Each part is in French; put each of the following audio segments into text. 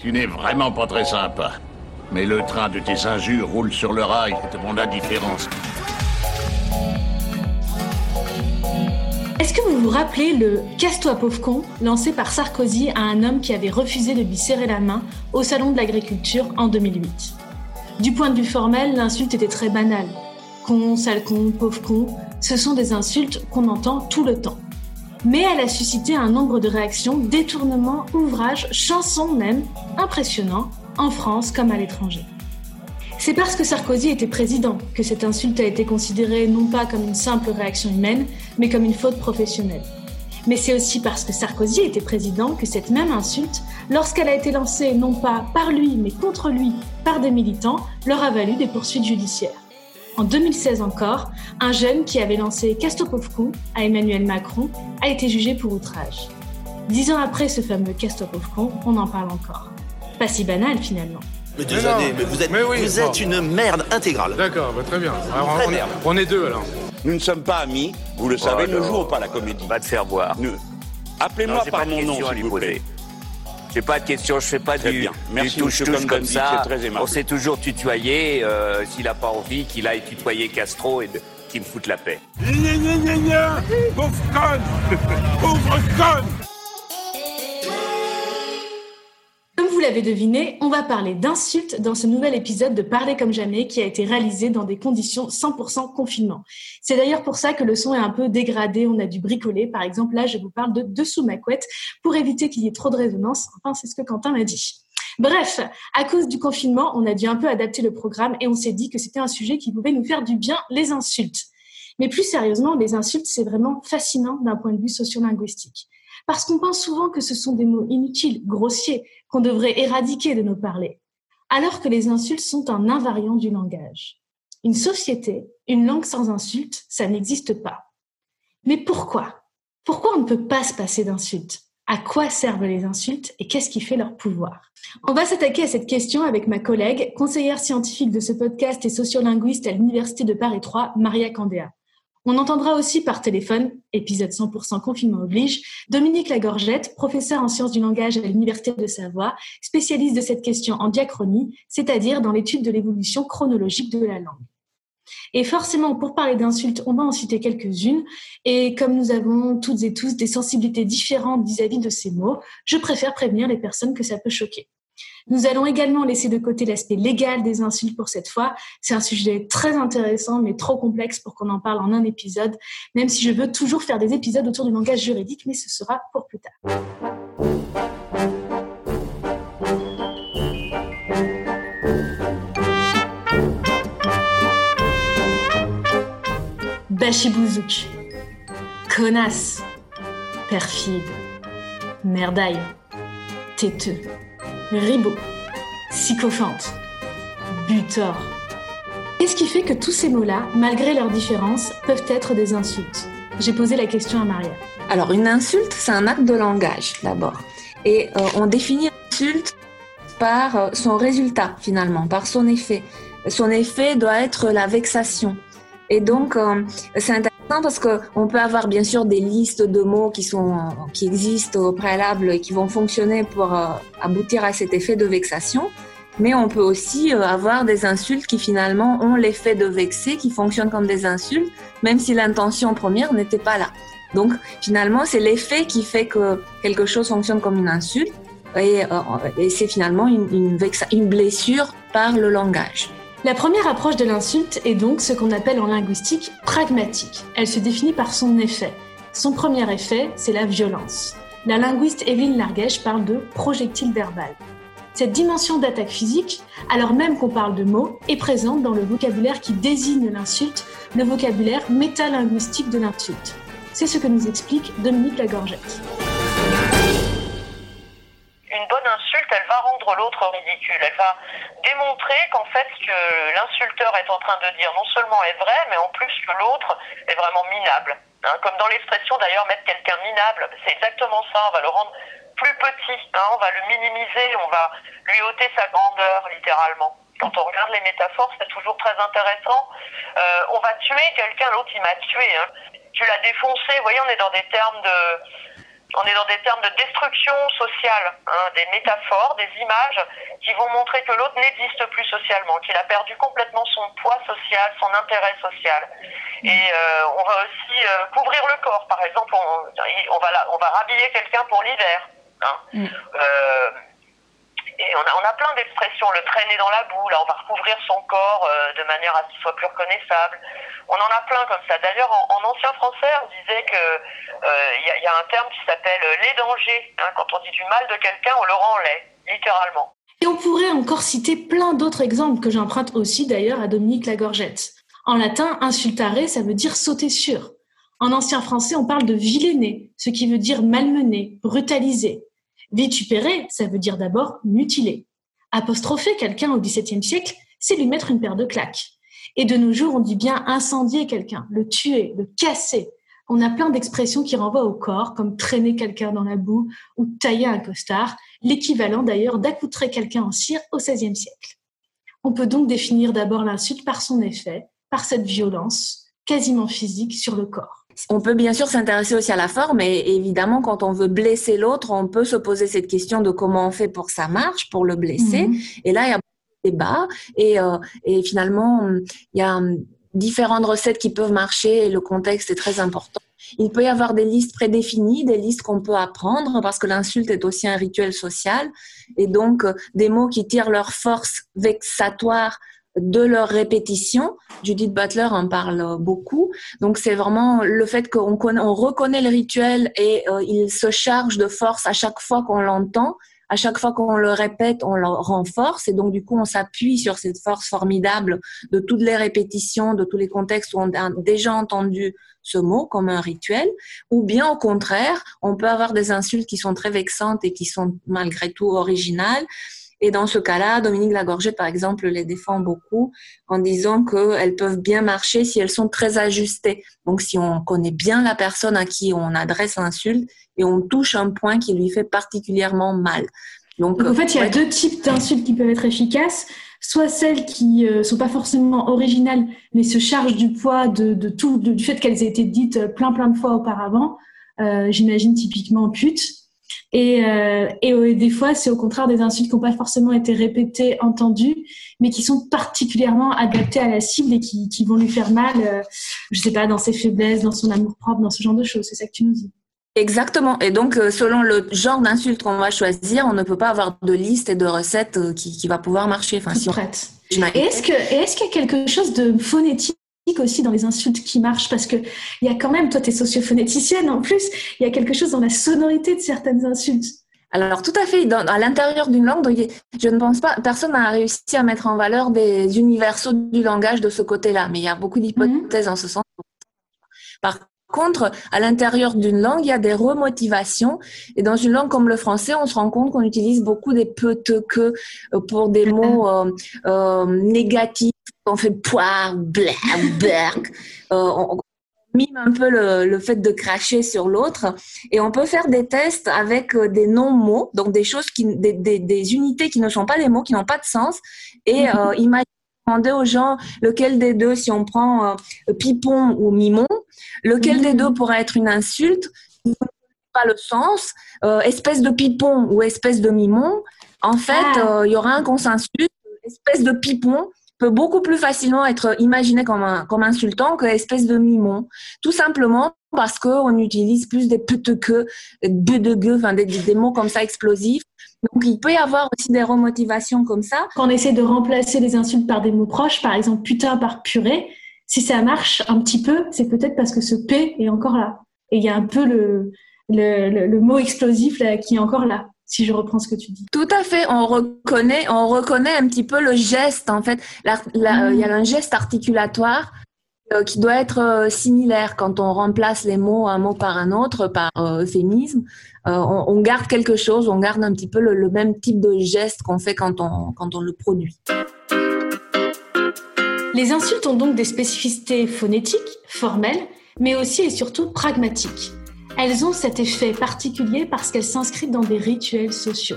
Tu n'es vraiment pas très sympa. Mais le train de tes injures roule sur le rail de mon indifférence. Est-ce que vous vous rappelez le Casse-toi pauvre con lancé par Sarkozy à un homme qui avait refusé de lui serrer la main au Salon de l'Agriculture en 2008 Du point de vue formel, l'insulte était très banale. Con, sale con, pauvre con, ce sont des insultes qu'on entend tout le temps. Mais elle a suscité un nombre de réactions, détournements, ouvrages, chansons même, impressionnants, en France comme à l'étranger. C'est parce que Sarkozy était président que cette insulte a été considérée non pas comme une simple réaction humaine, mais comme une faute professionnelle. Mais c'est aussi parce que Sarkozy était président que cette même insulte, lorsqu'elle a été lancée non pas par lui, mais contre lui, par des militants, leur a valu des poursuites judiciaires. En 2016 encore, un jeune qui avait lancé Castopovku à Emmanuel Macron a été jugé pour outrage. Dix ans après ce fameux Castopovku, on en parle encore. Pas si banal finalement. Mais désolé, mais vous êtes, vous êtes une merde intégrale. D'accord, bah, très bien. Alors, Très on, merde. on est deux alors. Nous ne sommes pas amis, vous le savez, Oh, ne non. jouons pas la comédie. Va te faire voir. Ne- Appelez-moi par mon nom, s'il vous plaît. J'ai pas de questions, je fais pas Très du, bien. Merci, du touche-touche comme ça. très. On s'est toujours tutoyé. euh, S'il a pas envie, qu'il aille tutoyer Castro et qu'il me foute la paix. Gna gna gna gna Pauvre conne Pauvre conne vous l'avez deviné, on va parler d'insultes dans ce nouvel épisode de Parler comme jamais qui a été réalisé dans des conditions 100% confinement. C'est d'ailleurs pour ça que le son est un peu dégradé, on a dû bricoler. Par exemple, là, je vous parle de dessous ma couette pour éviter qu'il y ait trop de résonance. Enfin, c'est ce que Quentin m'a dit. Bref, à cause du confinement, on a dû un peu adapter le programme et on s'est dit que c'était un sujet qui pouvait nous faire du bien, les insultes. Mais plus sérieusement, les insultes, c'est vraiment fascinant d'un point de vue sociolinguistique. Parce qu'on pense souvent que ce sont des mots inutiles, grossiers, qu'on devrait éradiquer de nos parlers, alors que les insultes sont un invariant du langage. Une société, une langue sans insultes, ça n'existe pas. Mais pourquoi? Pourquoi on ne peut pas se passer d'insultes? À quoi servent les insultes et qu'est-ce qui fait leur pouvoir? On va s'attaquer à cette question avec ma collègue, conseillère scientifique de ce podcast et sociolinguiste à l'Université de Paris 3, Maria Candéa. On entendra aussi par téléphone, épisode 100% confinement oblige, Dominique Lagorgette, professeur en sciences du langage à l'Université de Savoie, spécialiste de cette question en diachronie, c'est-à-dire dans l'étude de l'évolution chronologique de la langue. Et forcément, pour parler d'insultes, on va en citer quelques-unes. Et comme nous avons toutes et tous des sensibilités différentes vis-à-vis de ces mots, je préfère prévenir les personnes que ça peut choquer. Nous allons également laisser de côté l'aspect légal des insultes pour cette fois. C'est un sujet très intéressant, mais trop complexe pour qu'on en parle en un épisode, même si je veux toujours faire des épisodes autour du langage juridique, mais ce sera pour plus tard. Bachibouzouk, connasse, perfide, merdaille, têteux, ribot, sycophante, butor. Qu'est-ce qui fait que tous ces mots-là, malgré leurs différences, peuvent être des insultes? J'ai posé la question à Maria. Alors, une insulte, c'est un acte de langage, d'abord. Et euh, on définit l'insulte par euh, son résultat, finalement, par son effet. Son effet doit être la vexation. Et donc, euh, c'est intéressant parce que on peut avoir bien sûr des listes de mots qui sont euh, qui existent au préalable et qui vont fonctionner pour euh, aboutir à cet effet de vexation. Mais on peut aussi euh, avoir des insultes qui finalement ont l'effet de vexer, qui fonctionnent comme des insultes, même si l'intention première n'était pas là. Donc finalement, c'est l'effet qui fait que quelque chose fonctionne comme une insulte et, c'est finalement une blessure par le langage. La première approche de l'insulte est donc ce qu'on appelle en linguistique pragmatique. Elle se définit par son effet. Son premier effet, c'est la violence. La linguiste Evelyne Larguèche parle de projectile verbal. Cette dimension d'attaque physique, alors même qu'on parle de mots, est présente dans le vocabulaire qui désigne l'insulte, le vocabulaire métalinguistique de l'insulte. C'est ce que nous explique Dominique Lagorgette. Elle va rendre l'autre ridicule. Elle va démontrer qu'en fait, ce que l'insulteur est en train de dire non seulement est vrai, mais en plus que l'autre est vraiment minable. Hein, comme dans l'expression d'ailleurs, mettre quelqu'un minable, c'est exactement ça. On va le rendre plus petit, hein, on va le minimiser, on va lui ôter sa grandeur, littéralement. Quand on regarde les métaphores, c'est toujours très intéressant. Euh, on va tuer quelqu'un, l'autre il m'a tué. Hein. Tu l'as défoncé. Vous voyez, on est dans des termes de On est dans des termes de destruction sociale, hein, des métaphores, des images qui vont montrer que l'autre n'existe plus socialement, qu'il a perdu complètement son poids social, son intérêt social. Et euh, on va aussi euh, couvrir le corps, par exemple, on, on va, on va rhabiller quelqu'un pour l'hiver. Hein. Mm. Euh, on a, plein d'expressions, le traîner dans la boue, là on va recouvrir son corps euh, de manière à ce qu'il soit plus reconnaissable. On en a plein comme ça. D'ailleurs, en, ancien français, on disait que euh, il y, y, a un terme qui s'appelle les dangers. Hein. Quand on dit du mal de quelqu'un, on le rend laid, littéralement. Et on pourrait encore citer plein d'autres exemples que j'emprunte aussi d'ailleurs à Dominique Lagorgette. En latin, insultare, ça veut dire sauter sur. En ancien français, on parle de vilainer, ce qui veut dire malmener, brutaliser. Vitupérer, ça veut dire d'abord mutiler. Apostropher quelqu'un au XVIIe siècle, c'est lui mettre une paire de claques. Et de nos jours, on dit bien incendier quelqu'un, le tuer, le casser. On a plein d'expressions qui renvoient au corps, comme traîner quelqu'un dans la boue ou tailler un costard, l'équivalent d'ailleurs d'accoutrer quelqu'un en cire au XVIe siècle. On peut donc définir d'abord l'insulte par son effet, par cette violence quasiment physique sur le corps. On peut bien sûr s'intéresser aussi à la forme et évidemment quand on veut blesser l'autre, on peut se poser cette question de comment on fait pour que ça marche, pour le blesser. Mhm. Et là, il y a beaucoup de débats et, euh, et finalement, il y a différentes recettes qui peuvent marcher et le contexte est très important. Il peut y avoir des listes prédéfinies, des listes qu'on peut apprendre parce que l'insulte est aussi un rituel social et donc euh, des mots qui tirent leur force vexatoire de leur répétition. Judith Butler en parle beaucoup. Donc c'est vraiment le fait qu'on on reconnaît le rituel et euh, il se charge de force à chaque fois qu'on l'entend. À chaque fois qu'on le répète, on le renforce et donc du coup on s'appuie sur cette force formidable de toutes les répétitions, de tous les contextes où on a déjà entendu ce mot comme un rituel, ou bien au contraire, on peut avoir des insultes qui sont très vexantes et qui sont malgré tout originales et dans ce cas-là, Dominique Lagorgette, par exemple, les défend beaucoup en disant qu'elles peuvent bien marcher si elles sont très ajustées. Donc, si on connaît bien la personne à qui on adresse l'insulte et on touche un point qui lui fait particulièrement mal. Donc, en fait, il y a deux types d'insultes qui peuvent être efficaces. Soit celles qui ne euh, sont pas forcément originales, mais se chargent du poids de, de tout, du fait qu'elles aient été dites plein plein de fois auparavant. Euh, J'imagine typiquement pute et, euh, et des fois, c'est au contraire des insultes qui n'ont pas forcément été répétées, entendues, mais qui sont particulièrement adaptées à la cible et qui, qui vont lui faire mal, euh, je sais pas, dans ses faiblesses, dans son amour propre, dans ce genre de choses. C'est ça que tu nous dis. Exactement. Et donc, euh, selon le genre d'insulte qu'on va choisir, on ne peut pas avoir de liste et de recettes euh, qui, qui va pouvoir marcher. Enfin, si on... Et est-ce que, est-ce qu'il y a quelque chose de phonétique aussi dans les insultes qui marchent parce que il y a quand même, toi tu es sociophonéticienne en plus, il y a quelque chose dans la sonorité de certaines insultes. Alors tout à fait, dans, à l'intérieur d'une langue, je ne pense pas, personne n'a réussi à mettre en valeur des universaux du langage de ce côté-là, mais il y a beaucoup d'hypothèses en ce sens. Par contre, à l'intérieur d'une langue, il y a des remotivations. Et dans une langue comme le français, on se rend compte qu'on utilise beaucoup des peut que euh, pour des mots euh, euh, négatifs on fait poire, blé, berg. Euh, on, mime un peu le, fait de cracher sur l'autre et on peut faire des tests avec euh, des non-mots, donc des choses qui, des, unités qui ne sont pas des mots, qui n'ont pas de sens et mhm. euh, imaginer demander aux gens lequel des deux, si on prend pipon ou mimon, lequel des mhm. deux pourrait être une insulte, pas le sens, espèce de pipon ou espèce de mimon. En fait, ah. il y aura un consensus, espèce de pipon peut beaucoup plus facilement être imaginé comme, un, comme insultant que espèce de mimon. Tout simplement parce qu'on utilise plus des pute que, de gueux, enfin des, des, mots comme ça explosifs. Donc il peut y avoir aussi des remotivations comme ça. Quand on essaie de remplacer les insultes par des mots proches, par exemple putain par purée, si ça marche un petit peu, c'est peut-être parce que ce P est encore là. Et il y a un peu le, le, le, mot explosif là, qui est encore là si je reprends ce que tu dis. Tout à fait, on reconnaît, on reconnaît un petit peu le geste en fait. Euh, il y a un geste articulatoire euh, qui doit être euh, similaire quand on remplace les mots un mot par un autre par euphémisme. On, garde quelque chose, on garde un petit peu le, même type de geste qu'on fait quand on, quand on le produit. Les insultes ont donc des spécificités phonétiques, formelles, mais aussi et surtout pragmatiques. Elles ont cet effet particulier parce qu'elles s'inscrivent dans des rituels sociaux.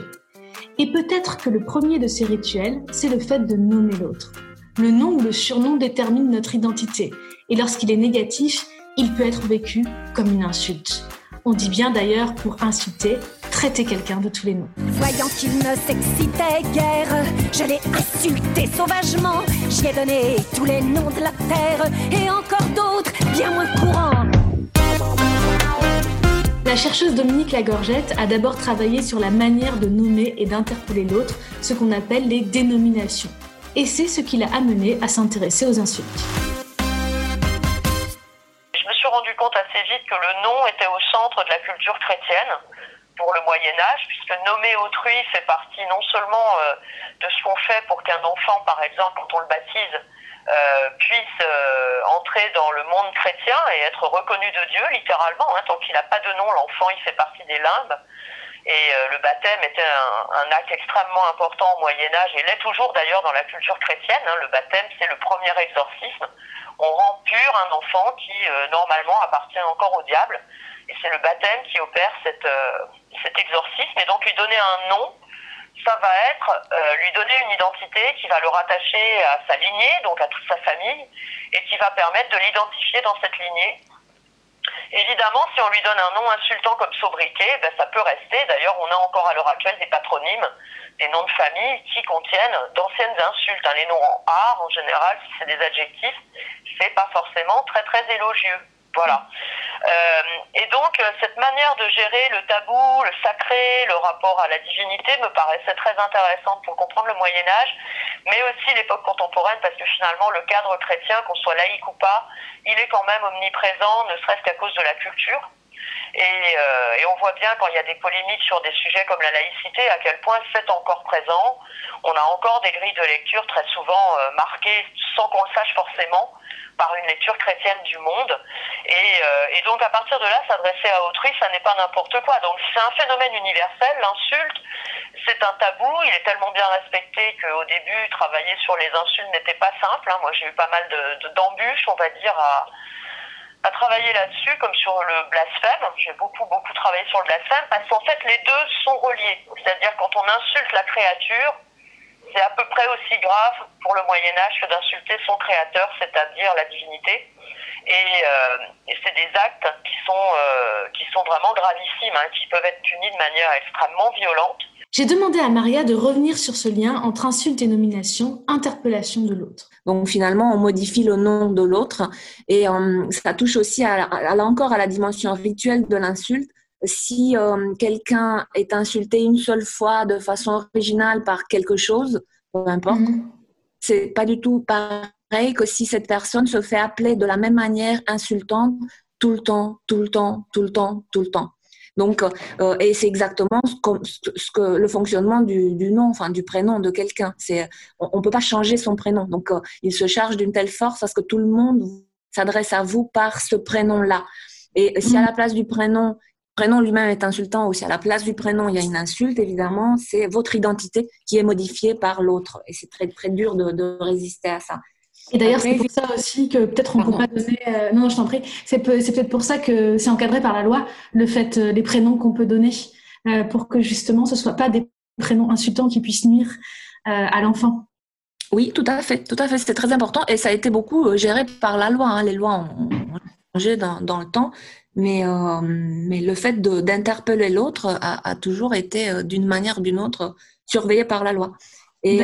Et peut-être que le premier de ces rituels, c'est le fait de nommer l'autre. Le nom ou le surnom détermine notre identité, et lorsqu'il est négatif, il peut être vécu comme une insulte. On dit bien d'ailleurs pour insulter, traiter quelqu'un de tous les noms. Voyant qu'il ne s'excitait guère, je l'ai insulté sauvagement. J'y ai donné tous les noms de la terre et encore d'autres bien moins courants. La chercheuse Dominique Lagorgette a d'abord travaillé sur la manière de nommer et d'interpeller l'autre, ce qu'on appelle les dénominations. Et c'est ce qui l'a amené à s'intéresser aux insultes. Je me suis rendu compte assez vite que le nom était au centre de la culture chrétienne pour le Moyen Âge, puisque nommer autrui fait partie non seulement euh, de ce qu'on fait pour qu'un enfant, par exemple, quand on le baptise, euh, puisse euh, entrer dans le monde chrétien et être reconnu de Dieu, littéralement. Hein, tant qu'il n'a pas de nom, l'enfant, il fait partie des limbes. Et euh, le baptême était un, acte extrêmement important au Moyen Âge, et l'est toujours d'ailleurs dans la culture chrétienne. Hein, le baptême, c'est le premier exorcisme. On rend pur un enfant qui, normalement, appartient encore au diable. Et c'est le baptême qui opère cet exorcisme, et donc lui donner un nom ça va être euh, lui donner une identité qui va le rattacher à sa lignée, donc à toute sa famille, et qui va permettre de l'identifier dans cette lignée. Évidemment, si on lui donne un nom insultant comme sobriquet, ben, ça peut rester. D'ailleurs, on a encore à l'heure actuelle des patronymes, des noms de famille qui contiennent d'anciennes insultes. Hein. Les noms en art, en général, si c'est des adjectifs, c'est pas forcément très très élogieux. Voilà. Euh, et donc, euh, cette manière de gérer le tabou, le sacré, le rapport à la divinité me paraissait très intéressante pour comprendre le Moyen Âge, mais aussi l'époque contemporaine, parce que finalement, le cadre chrétien, qu'on soit laïque ou pas, il est quand même omniprésent, ne serait-ce qu'à cause de la culture. Et, euh, on voit bien quand il y a des polémiques sur des sujets comme la laïcité, à quel point c'est encore présent. On a encore des grilles de lecture très souvent marquées sans qu'on le sache forcément par une lecture chrétienne du monde. Et, euh, et donc à partir de là, s'adresser à autrui, ça n'est pas n'importe quoi. Donc c'est un phénomène universel, l'insulte, c'est un tabou, il est tellement bien respecté qu'au début, travailler sur les insultes n'était pas simple. Hein. Moi j'ai eu pas mal d'embûches, de, on va dire, à, à travailler là-dessus, comme sur le blasphème. J'ai beaucoup, beaucoup travaillé sur le blasphème, parce qu'en fait, les deux sont reliés. C'est-à-dire, quand on insulte la créature, c'est à peu près aussi grave pour le Moyen Âge que d'insulter son créateur, c'est-à-dire la divinité. Et, euh, et c'est des actes qui sont, euh, qui sont vraiment gravissimes, hein, qui peuvent être punis de manière extrêmement violente. J'ai demandé à Maria de revenir sur ce lien entre insulte et nomination, interpellation de l'autre. Donc finalement, on modifie le nom de l'autre et euh, ça touche aussi à, à, là encore à la dimension rituelle de l'insulte. Si euh, quelqu'un est insulté une seule fois de façon originale par quelque chose, peu importe, mm-hmm. c'est pas du tout pareil que si cette personne se fait appeler de la même manière insultante tout le temps, tout le temps, tout le temps, tout le temps. Donc, euh, et c'est exactement ce ce que, le fonctionnement du, du, nom, enfin du prénom de quelqu'un. C'est, on, ne peut pas changer son prénom. Donc, euh, il se charge d'une telle force parce que tout le monde s'adresse à vous par ce prénom-là. Et si à la place du prénom, prénom lui-même est insultant, ou si à la place du prénom il y a une insulte, évidemment, c'est votre identité qui est modifiée par l'autre. Et c'est très très dur de, de résister à ça. Et d'ailleurs, c'est pour ça aussi que peut-être on ne peut pas donner. Euh, non, je t'en prie. C'est peut-être pour ça que c'est encadré par la loi, le fait, euh, les prénoms qu'on peut donner, euh, pour que justement ce ne soit pas des prénoms insultants qui puissent nuire à l'enfant. Oui, tout à fait, tout à fait. C'était très important et ça a été beaucoup géré par la loi. Hein. Les lois ont, changé dans, dans, le temps, mais, mais le fait d'interpeller l'autre a, a, toujours été d'une manière ou d'une autre surveillé par la loi. Et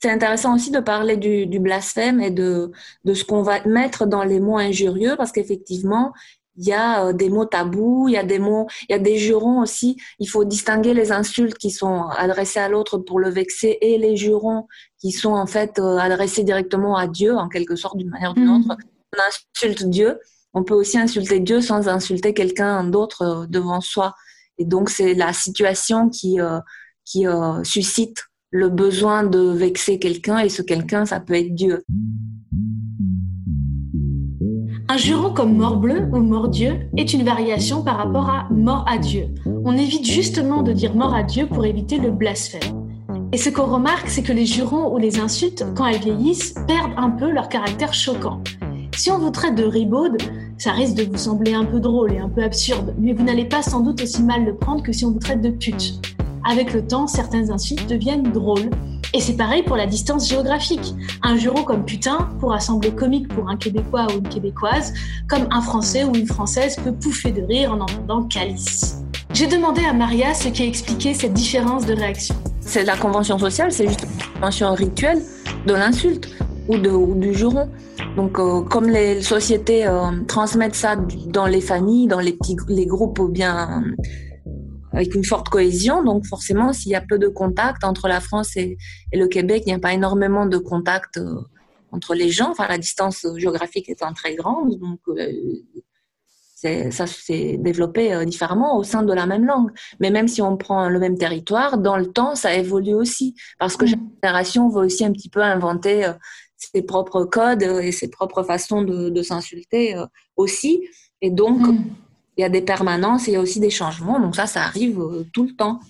c'est intéressant aussi de parler du, du, blasphème et de, de ce qu'on va mettre dans les mots injurieux parce qu'effectivement, il y a euh, des mots tabous, il y a des mots, il y a des jurons aussi. Il faut distinguer les insultes qui sont adressées à l'autre pour le vexer et les jurons qui sont en fait euh, adressés directement à Dieu en quelque sorte d'une manière ou d'une mmh. autre. On insulte Dieu, on peut aussi insulter Dieu sans insulter quelqu'un d'autre euh, devant soi. Et donc c'est la situation qui qui suscite le besoin de vexer quelqu'un et ce quelqu'un, ça peut être Dieu. Un juron comme mort-bleu ou mort-dieu est une variation par rapport à mort à Dieu. On évite justement de dire mort à Dieu pour éviter le blasphème. Et ce qu'on remarque, c'est que les jurons ou les insultes, quand elles vieillissent, perdent un peu leur caractère choquant. Si on vous traite de ribaude, ça risque de vous sembler un peu drôle et un peu absurde, mais vous n'allez pas sans doute aussi mal le prendre que si on vous traite de pute. Avec le temps, certains insultes deviennent drôles Et c'est pareil pour la distance géographique. Un juron comme putain pourra sembler comique pour un Québécois ou une Québécoise, comme un Français ou une Française peut pouffer de rire en entendant calice. J'ai demandé à Maria ce qui expliquait cette différence de réaction. C'est la convention sociale, c'est juste une convention rituelle de l'insulte ou, du juron. Donc, euh, comme les sociétés euh, transmettent ça dans les familles, dans les petits les groupes bien avec une forte cohésion. Donc forcément, s'il y a peu de contact entre la France et, le Québec, il n'y a pas énormément de contact euh, entre les gens. Enfin, la distance géographique étant très grande, donc euh, ça s'est développé euh, différemment au sein de la même langue. Mais même si on prend le même territoire, dans le temps, ça évolue aussi parce que chaque génération veut aussi un petit peu inventer ses propres codes et ses propres façons de, s'insulter aussi. Et donc, mm il y a des permanences et il y a aussi des changements. Donc ça, ça arrive euh, tout le temps.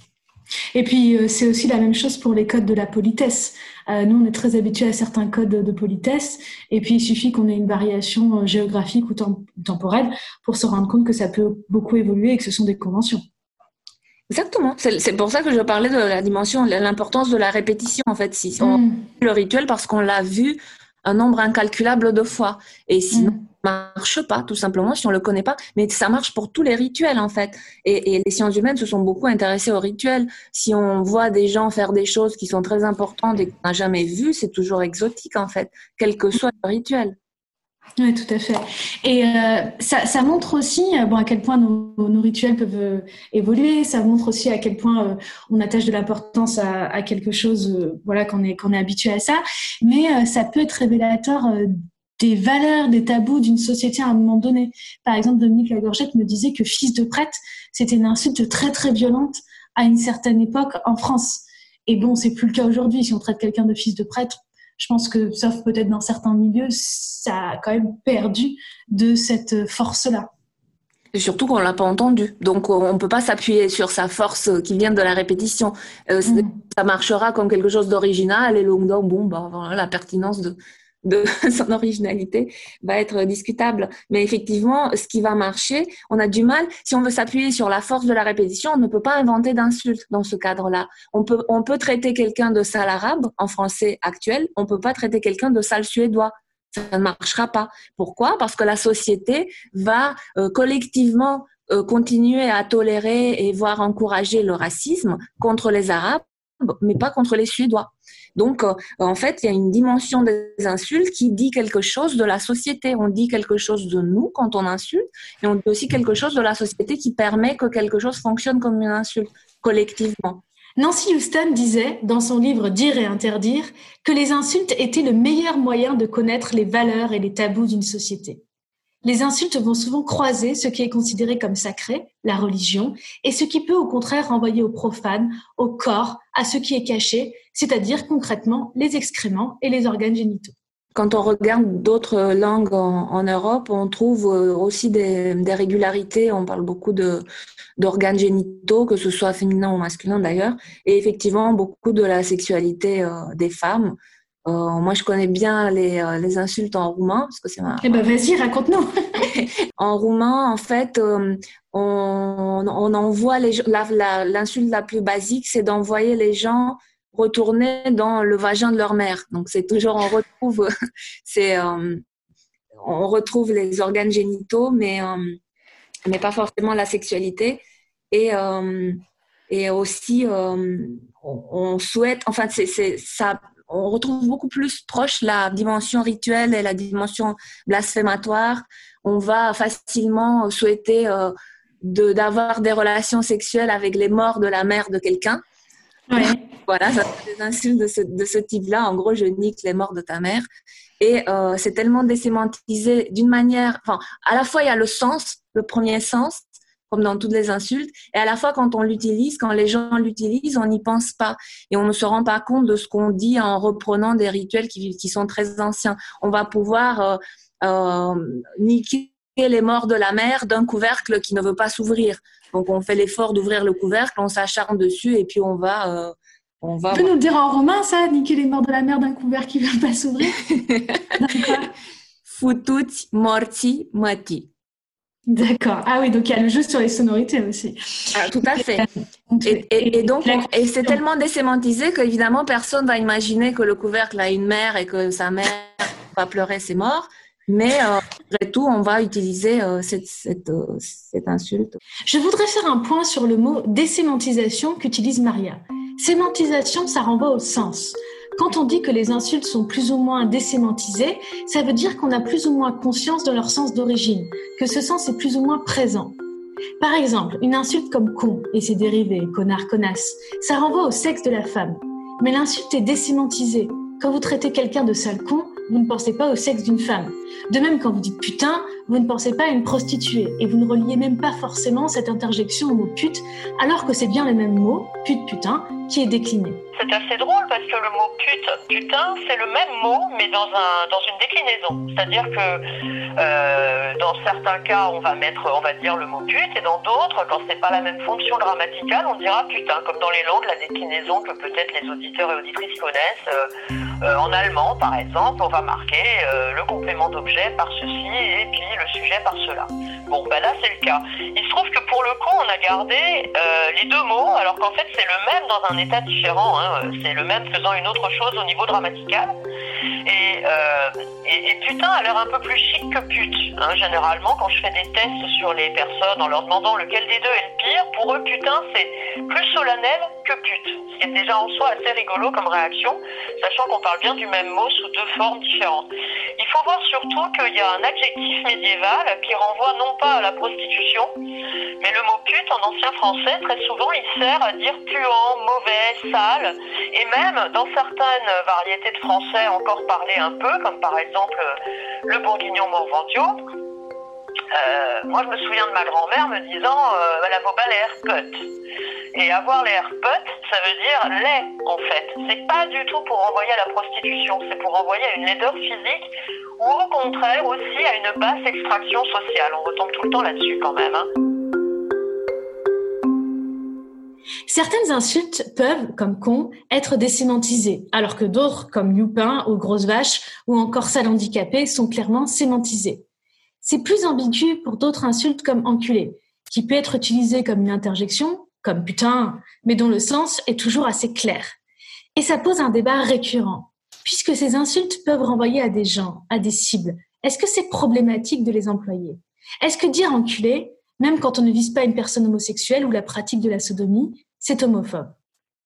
Et puis, euh, c'est aussi la même chose pour les codes de la politesse. Euh, nous, on est très habitués à certains codes de politesse. Et puis, il suffit qu'on ait une variation géographique ou temporelle pour se rendre compte que ça peut beaucoup évoluer et que ce sont des conventions. Exactement. C'est pour ça que je parlais de la dimension, l'importance de la répétition, en fait. Si on mm. le rituel, parce qu'on l'a vu un nombre incalculable de fois. Et sinon, mm marche pas, tout simplement, si on le connaît pas. Mais ça marche pour tous les rituels, en fait. Et, les sciences humaines se sont beaucoup intéressées aux rituels. Si on voit des gens faire des choses qui sont très importantes et qu'on n'a jamais vues, c'est toujours exotique, en fait, quel que soit le rituel. Oui, tout à fait. Et euh, ça, montre aussi euh, bon, à quel point nos, rituels peuvent euh, évoluer. Ça montre aussi à quel point on attache de l'importance à, quelque chose voilà, qu'on est, qu'on est habitué à ça. Mais ça peut être révélateur des valeurs, des tabous d'une société à un moment donné. Par exemple, Dominique Lagorgette me disait que fils de prêtre, c'était une insulte très très violente à une certaine époque en France. Et bon, c'est plus le cas aujourd'hui. Si on traite quelqu'un de fils de prêtre, je pense que, sauf peut-être dans certains milieux, ça a quand même perdu de cette force-là. Et surtout qu'on l'a pas entendu. Donc on ne peut pas s'appuyer sur sa force qui vient de la répétition. Euh, mm. Ça marchera comme quelque chose d'original et donc bon, bah, voilà, la pertinence de, de son originalité va être discutable. Mais effectivement, ce qui va marcher, on a du mal, si on veut s'appuyer sur la force de la répétition, on ne peut pas inventer d'insultes dans ce cadre-là. On peut, on peut traiter quelqu'un de sale arabe en français actuel, on ne peut pas traiter quelqu'un de sale suédois. Ça ne marchera pas. Pourquoi? Parce que la société va euh, collectivement euh, continuer à tolérer et voire encourager le racisme contre les Arabes, mais pas contre les Suédois. Donc, euh, en fait, il y a une dimension des insultes qui dit quelque chose de la société. On dit quelque chose de nous quand on insulte, et on dit aussi quelque chose de la société qui permet que quelque chose fonctionne comme une insulte collectivement. Nancy Houston disait, dans son livre Dire et interdire, que les insultes étaient le meilleur moyen de connaître les valeurs et les tabous d'une société. Les insultes vont souvent croiser ce qui est considéré comme sacré, la religion, et ce qui peut au contraire renvoyer au profane, au corps, à ce qui est caché, c'est-à-dire concrètement les excréments et les organes génitaux. Quand on regarde d'autres langues en, Europe, on trouve euh, aussi des, régularités. On parle beaucoup d'organes génitaux, que ce soit féminin ou masculin d'ailleurs, et effectivement beaucoup de la sexualité euh, des femmes. Euh, moi, je connais bien les, euh, les, insultes en roumain, parce que c'est ma... Eh ben, vas-y, raconte-nous. en roumain, en fait, euh, on, on, envoie les l'insulte la, plus basique, c'est d'envoyer les gens retourner dans le vagin de leur mère. Donc, c'est toujours, on retrouve, c'est, on retrouve les organes génitaux, mais, mais pas forcément la sexualité. Et, et aussi, on, on souhaite, enfin, c'est, ça on retrouve beaucoup plus proche la dimension rituelle et la dimension blasphématoire. On va facilement souhaiter euh, d'avoir des relations sexuelles avec les morts de la mère de quelqu'un. voilà, ça des insultes de ce, de ce type-là. En gros, je nique les morts de ta mère. Et euh, c'est tellement désémantisé d'une manière. Enfin, à la fois, il y a le sens, le premier sens, comme dans toutes les insultes. Et à la fois, quand on l'utilise, quand les gens l'utilisent, on n'y pense pas. Et on ne se rend pas compte de ce qu'on dit en reprenant des rituels qui, qui, sont très anciens. On va pouvoir euh, euh, niquer les morts de la mer d'un couvercle qui ne veut pas s'ouvrir. Donc, on fait l'effort d'ouvrir le couvercle, on s'acharne dessus et puis on va... Euh, on va tu peux nous le dire en romain, ça Niquer les morts de la mer d'un couvercle qui ne veut pas s'ouvrir? Futut morti mati. D'accord. Ah oui, donc il y a le jeu sur les sonorités aussi. Ah, tout à fait. Et, donc, et c'est tellement désémantisé qu'évidemment, personne va imaginer que le couvercle a une mère et que sa mère va pleurer ses morts. Mais euh, après tout, on va utiliser euh, cette, cette, euh, cette, insulte. Je voudrais faire un point sur le mot désémantisation qu'utilise Maria. Sémantisation, ça renvoie au sens. Quand on dit que les insultes sont plus ou moins désémantisées, ça veut dire qu'on a plus ou moins conscience de leur sens d'origine, que ce sens est plus ou moins présent. Par exemple, une insulte comme con et ses dérivés, connard, connasse, ça renvoie au sexe de la femme. Mais l'insulte est désémantisée. Quand vous traitez quelqu'un de sale con, vous ne pensez pas au sexe d'une femme. De même, quand vous dites putain, vous ne pensez pas à une prostituée et vous ne reliez même pas forcément cette interjection au mot pute, alors que c'est bien le même mot, pute, putain, qui est décliné. C'est assez drôle parce que le mot pute, putain, c'est le même mot, mais dans, un, dans une déclinaison. C'est-à-dire que euh, dans certains cas, on va mettre, on va dire le mot pute, et dans d'autres, quand c'est pas la même fonction grammaticale, on dira putain, comme dans les langues, la déclinaison que peut-être les auditeurs et auditrices connaissent. Euh, euh, en allemand, par exemple, on va marquer le complément d'objet par ceci et puis le sujet par cela. Bon, ben là, c'est le cas. Il se trouve que pour le coup, on a gardé les deux mots, alors qu'en fait, c'est le même dans un état différent. Hein. C'est le même faisant une autre chose au niveau dramatical. Et, euh, putain a l'air un peu plus chic que pute. Hein. Généralement, quand je fais des tests sur les personnes en leur demandant lequel des deux est le pire, pour eux, putain, c'est plus solennel que pute. Ce qui est déjà en soi assez rigolo comme réaction, sachant qu'on parle bien du même mot sous deux formes différentes. Il faut voir surtout qu'il y a un adjectif médiéval qui renvoie non pas à la prostitution, mais le mot pute en ancien français, très souvent, il sert à dire puant, mauvais, sale, et même dans certaines variétés de français encore parlé un peu, comme par exemple le bourguignon morvandio. Euh, moi, je me souviens de ma grand-mère me disant euh, Elle a l'air put. Et avoir l'air put, ça veut dire laid, en fait. C'est pas du tout pour renvoyer à la prostitution, c'est pour renvoyer à une laideur physique ou au contraire aussi à une basse extraction sociale. On retombe tout le temps là-dessus quand même. Hein. Certaines insultes peuvent, comme con, être désémantisées, alors que d'autres, comme youpin ou grosse vache ou encore sale handicapé, sont clairement sémantisées. C'est plus ambigu pour d'autres insultes comme enculé, qui peut être utilisé comme une interjection, comme putain, mais dont le sens est toujours assez clair. Et ça pose un débat récurrent, puisque ces insultes peuvent renvoyer à des gens, à des cibles. Est-ce que c'est problématique de les employer? Est-ce que dire enculé même quand on ne vise pas une personne homosexuelle ou la pratique de la sodomie, c'est homophobe?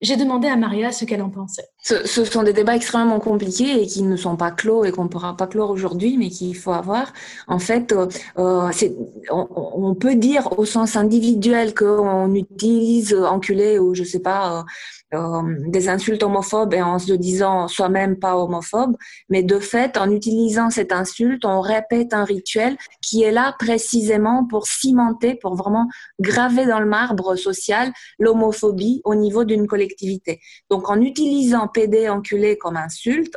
J'ai demandé à Maria ce qu'elle en pensait. Ce, sont des débats extrêmement compliqués et qui ne sont pas clos et qu'on ne pourra pas clore aujourd'hui, mais qu'il faut avoir. En fait, euh, euh on, on, peut dire au sens individuel qu'on utilise enculé ou je sais pas euh, des insultes homophobes et en se disant soi-même pas homophobe, mais de fait, en utilisant cette insulte, on répète un rituel qui est là précisément pour cimenter, pour vraiment graver dans le marbre social l'homophobie au niveau d'une collectivité. Donc, en utilisant PD enculé comme insulte,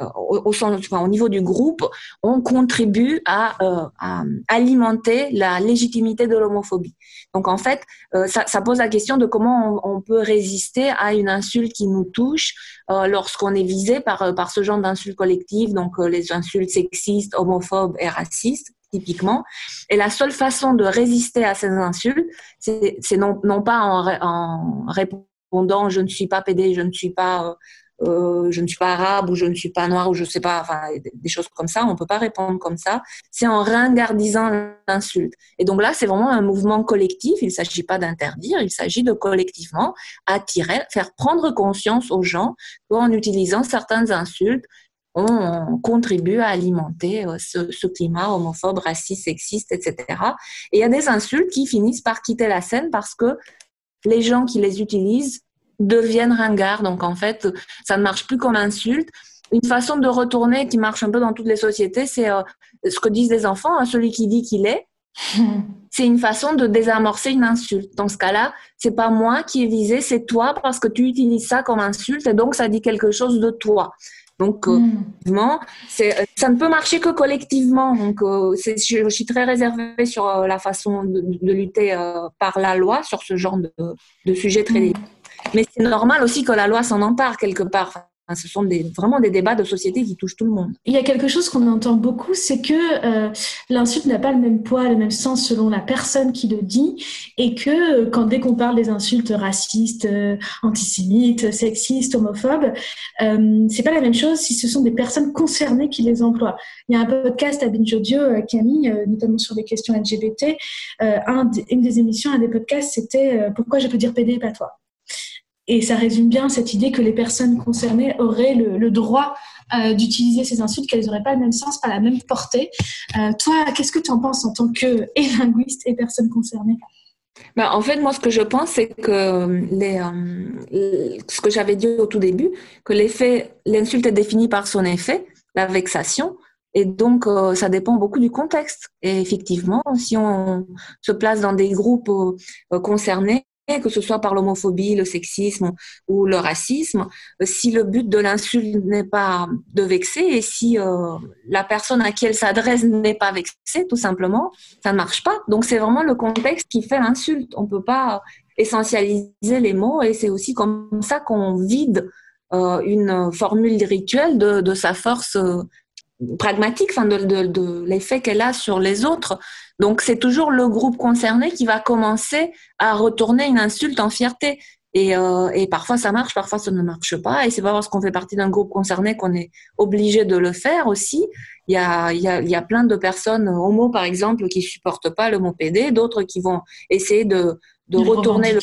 euh, au, au, niveau du groupe, on contribue à, euh, à alimenter la légitimité de l'homophobie. Donc en fait, euh, ça, pose la question de comment on, peut résister à une insulte qui nous touche lorsqu'on est visé par, par ce genre d'insultes collectives, donc les insultes sexistes, homophobes et racistes typiquement. Et la seule façon de résister à ces insultes, c'est non, non pas en, en répondant je ne suis pas pédé, je ne suis pas euh, je ne suis pas arabe ou je ne suis pas noir ou je sais pas, enfin des choses comme ça. On peut pas répondre comme ça. C'est en ringardisant l'insulte. Et donc là, c'est vraiment un mouvement collectif. Il ne s'agit pas d'interdire, il s'agit de collectivement attirer, faire prendre conscience aux gens qu'en utilisant certaines insultes, on contribue à alimenter euh, ce, ce, climat homophobe, raciste, sexiste, etc. Et il y a des insultes qui finissent par quitter la scène parce que les gens qui les utilisent deviennent ringards. Donc en fait, ça ne marche plus comme insulte. Une façon de retourner qui marche un peu dans toutes les sociétés, c'est euh, ce que disent les enfants, hein, celui qui dit qu'il est. c'est une façon de désamorcer une insulte. Dans ce cas-là, c'est pas moi qui est visé, c'est toi parce que tu utilises ça comme insulte et donc ça dit quelque chose de toi. Donc, euh, mm. ça ne peut marcher que collectivement. Donc, euh, je, suis très réservée sur la façon de, lutter par la loi sur ce genre de, de sujet très mm. Mais c'est normal aussi que la loi s'en empare quelque part. ce sont des, vraiment des débats de société qui touchent tout le monde. Il y a quelque chose qu'on entend beaucoup, c'est que euh, l'insulte n'a pas le même poids, le même sens selon la personne qui le dit, et que quand dès qu'on parle des insultes racistes, euh, antisémites, sexistes, homophobes, euh, c'est pas la même chose si ce sont des personnes concernées qui les emploient. Il y a un podcast à Binge Audio euh, mis, notamment sur les questions LGBT, un, une des émissions, un des podcasts, c'était Pourquoi je peux dire PD et pas toi? Et ça résume bien cette idée que les personnes concernées auraient le, droit euh, d'utiliser ces insultes, qu'elles n'auraient pas le même sens, pas la même portée. Euh, toi, qu'est-ce que tu en penses en tant que et linguiste et personne concernée? Ben, en fait, moi, ce que je pense, c'est que les, euh, ce que j'avais dit au tout début, que l'effet, l'insulte est définie par son effet, la vexation, et donc, ça dépend beaucoup du contexte. Et effectivement, si on se place dans des groupes concernés, que ce soit par l'homophobie, le sexisme ou le racisme, euh, si le but de l'insulte n'est pas de vexer et si euh, la personne à qui elle s'adresse n'est pas vexée, tout simplement, ça ne marche pas. Donc c'est vraiment le contexte qui fait l'insulte. On ne peut pas essentialiser les mots et c'est aussi comme ça qu'on vide euh, une formule rituelle de, de sa force pragmatique, enfin de, de, de l'effet qu'elle a sur les autres. Donc c'est toujours le groupe concerné qui va commencer à retourner une insulte en fierté. Et, euh, et parfois ça marche, parfois ça ne marche pas. Et c'est pas parce qu'on fait partie d'un groupe concerné qu'on est obligé de le faire aussi. Il y a, il y, a, il y a plein de personnes homo par exemple qui supportent pas le mot PD, d'autres qui vont essayer de, de, retourner le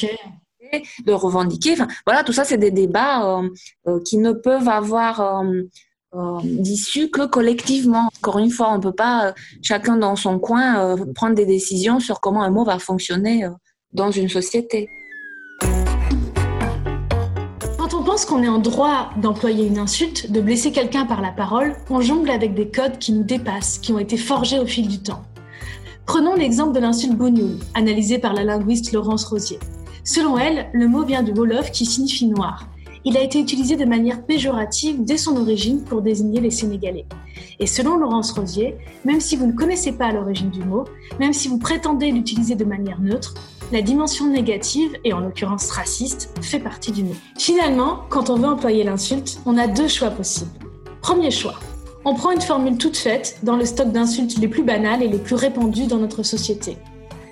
de revendiquer. Enfin, voilà, tout ça, c'est des débats euh, euh, qui ne peuvent avoir euh, euh, d'issue que collectivement. Encore une fois, on ne peut pas, euh, chacun dans son coin, euh, prendre des décisions sur comment un mot va fonctionner dans une société. Quand on pense qu'on est en droit d'employer une insulte, de blesser quelqu'un par la parole, on jongle avec des codes qui nous dépassent, qui ont été forgés au fil du temps. Prenons l'exemple de l'insulte bougnoul, analysée par la linguiste Laurence Rosier. Selon elle, le mot vient du wolof qui signifie noir il a été utilisé de manière péjorative dès son origine pour désigner les Sénégalais. Et selon Laurence Rosier, même si vous ne connaissez pas l'origine du mot, même si vous prétendez l'utiliser de manière neutre, la dimension négative, et en l'occurrence raciste, fait partie du mot. Finalement, quand on veut employer l'insulte, on a deux choix possibles. Premier choix, on prend une formule toute faite dans le stock d'insultes les plus banales et les plus répandues dans notre société.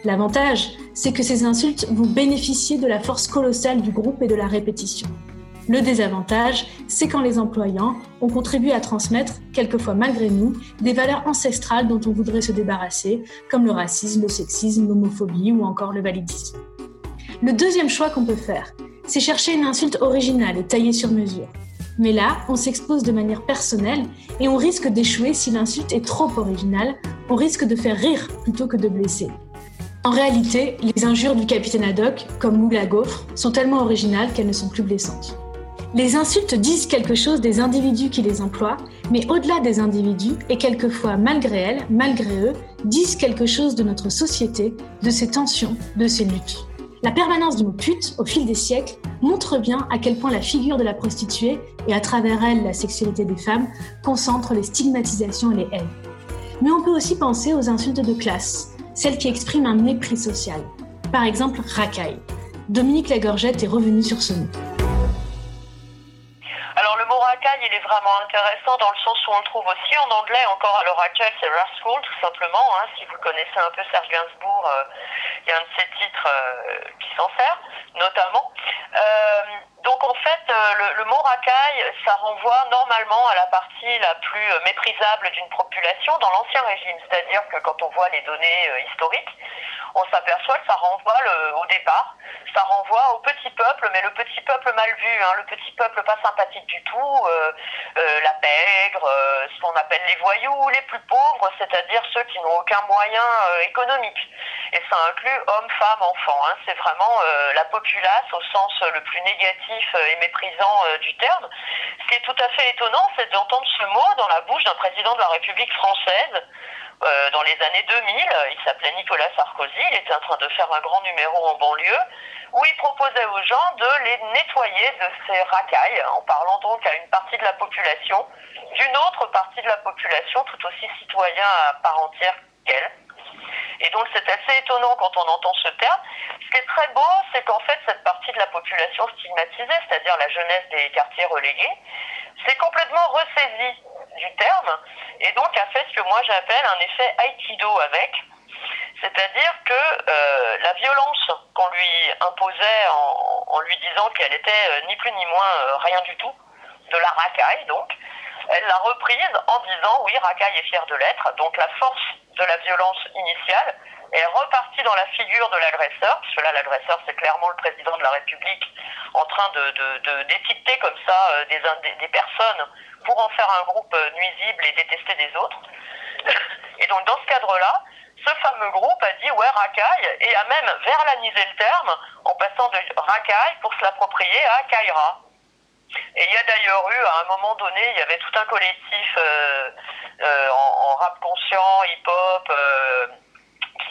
L'avantage, c'est que ces insultes vont bénéficier de la force colossale du groupe et de la répétition. Le désavantage, c'est qu'en les employant, on contribue à transmettre, quelquefois malgré nous, des valeurs ancestrales dont on voudrait se débarrasser, comme le racisme, le sexisme, l'homophobie ou encore le validisme. Le deuxième choix qu'on peut faire, c'est chercher une insulte originale et taillée sur mesure. Mais là, on s'expose de manière personnelle et on risque d'échouer si l'insulte est trop originale, on risque de faire rire plutôt que de blesser. En réalité, les injures du capitaine Haddock, comme moule à gaufre, sont tellement originales qu'elles ne sont plus blessantes. Les insultes disent quelque chose des individus qui les emploient, mais au-delà des individus, et quelquefois malgré elles, malgré eux, disent quelque chose de notre société, de ses tensions, de ses luttes. La permanence du mot pute, au fil des siècles, montre bien à quel point la figure de la prostituée, et à travers elle la sexualité des femmes, concentre les stigmatisations et les haines. Mais on peut aussi penser aux insultes de classe, celles qui expriment un mépris social. Par exemple, racaille. Dominique Lagorgette est revenue sur ce mot il est vraiment intéressant dans le sens où on le trouve aussi en anglais encore à l'heure actuelle, c'est Rascal tout simplement. Hein. Si vous connaissez un peu Serge Gainsbourg, euh, il y a un de ses titres euh, qui s'en sert, notamment. Euh, donc en fait, le, le, mot racaille, ça renvoie normalement à la partie la plus méprisable d'une population dans l'ancien régime, c'est-à-dire que quand on voit les données historiques, on s'aperçoit que ça renvoie au départ, ça renvoie au petit peuple, mais le petit peuple mal vu, hein, le petit peuple pas sympathique du tout, euh, euh, la pègre, euh, ce qu'on appelle les voyous, les plus pauvres, c'est-à-dire ceux qui n'ont aucun moyen économique. Et ça inclut hommes, femmes, enfants. Hein. C'est vraiment la populace au sens le plus négatif et méprisant du terme. Ce qui est tout à fait étonnant, c'est d'entendre ce mot dans la bouche d'un président de la République française euh, dans les années 2000, il s'appelait Nicolas Sarkozy, il était en train de faire un grand numéro en banlieue, où il proposait aux gens de les nettoyer de ces racailles, en parlant donc à une partie de la population, d'une autre partie de la population, tout aussi citoyen à part entière qu'elle. Et donc c'est assez étonnant quand on entend ce terme. Ce qui est très beau, c'est qu'en fait cette partie de la population stigmatisée, c'est-à-dire la jeunesse des quartiers relégués, s'est complètement ressaisi du terme et donc a fait ce que moi j'appelle un effet aïkido avec. C'est-à-dire que euh, la violence qu'on lui imposait en, en lui disant qu'elle était euh, ni plus ni moins euh, rien du tout, de la racaille donc, elle l'a reprise en disant oui, racaille est fière de l'être, donc la force de la violence initiale est repartie dans la figure de l'agresseur, puisque là l'agresseur c'est clairement le président de la République en train d'étiqueter comme ça euh, des, des, personnes pour en faire un groupe euh, nuisible et détester des autres. Et donc dans ce cadre-là, ce fameux groupe a dit ouais racaille et a même verlanisé le terme en passant de racaille pour se l'approprier à Kaira. Et il y a d'ailleurs eu, à un moment donné, il y avait tout un collectif euh, en, rap conscient, hip-hop,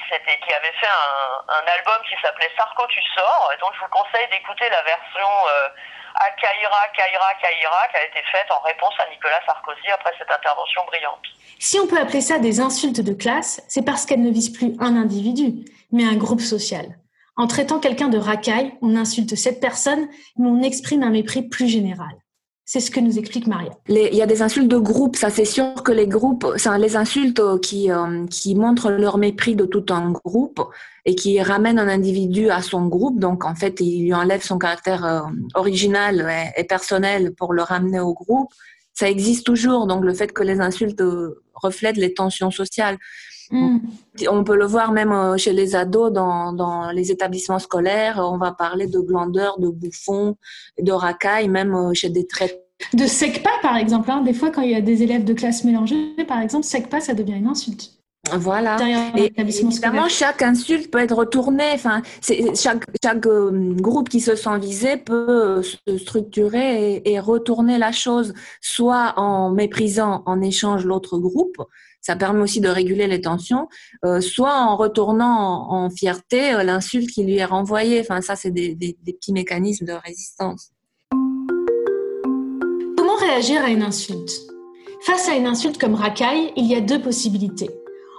qui, avait fait un, un album qui s'appelait Sarko tu sors, et donc je vous conseille d'écouter la version euh, à Kaira, Kaira, Kaira, qui a été faite en réponse à Nicolas Sarkozy après cette intervention brillante. Si on peut appeler ça des insultes de classe, c'est parce qu'elles ne visent plus un individu, mais un groupe social. En traitant quelqu'un de racaille, on insulte cette personne, mais on exprime un mépris plus général. C'est ce que nous explique Maria. Il y a des insultes de groupe, ça c'est sûr que les groupes, les insultes qui, euh, qui montrent leur mépris de tout un groupe et qui ramènent un individu à son groupe, donc en fait ils lui enlèvent son caractère euh, original et, personnel pour le ramener au groupe, ça existe toujours. Donc le fait que les insultes reflètent les tensions sociales. Mmh. On peut le voir même euh, chez les ados dans, dans, les établissements scolaires. On va parler de glandeurs, de bouffons, de racailles, même euh, chez des traites. De secpa, par exemple. Hein. Des fois, quand il y a des élèves de classe mélangée, par exemple, secpa, ça devient une insulte. Voilà. Et, évidemment, chaque insulte peut être retournée. Enfin, chaque, chaque euh, groupe qui se sent visé peut se structurer et, et retourner la chose, soit en méprisant en échange l'autre groupe, ça permet aussi de réguler les tensions, euh, soit en retournant en, fierté euh, l'insulte qui lui est renvoyée. Enfin, ça, c'est des, des, petits mécanismes de résistance. Comment réagir à une insulte? Face à une insulte comme racaille, il y a deux possibilités.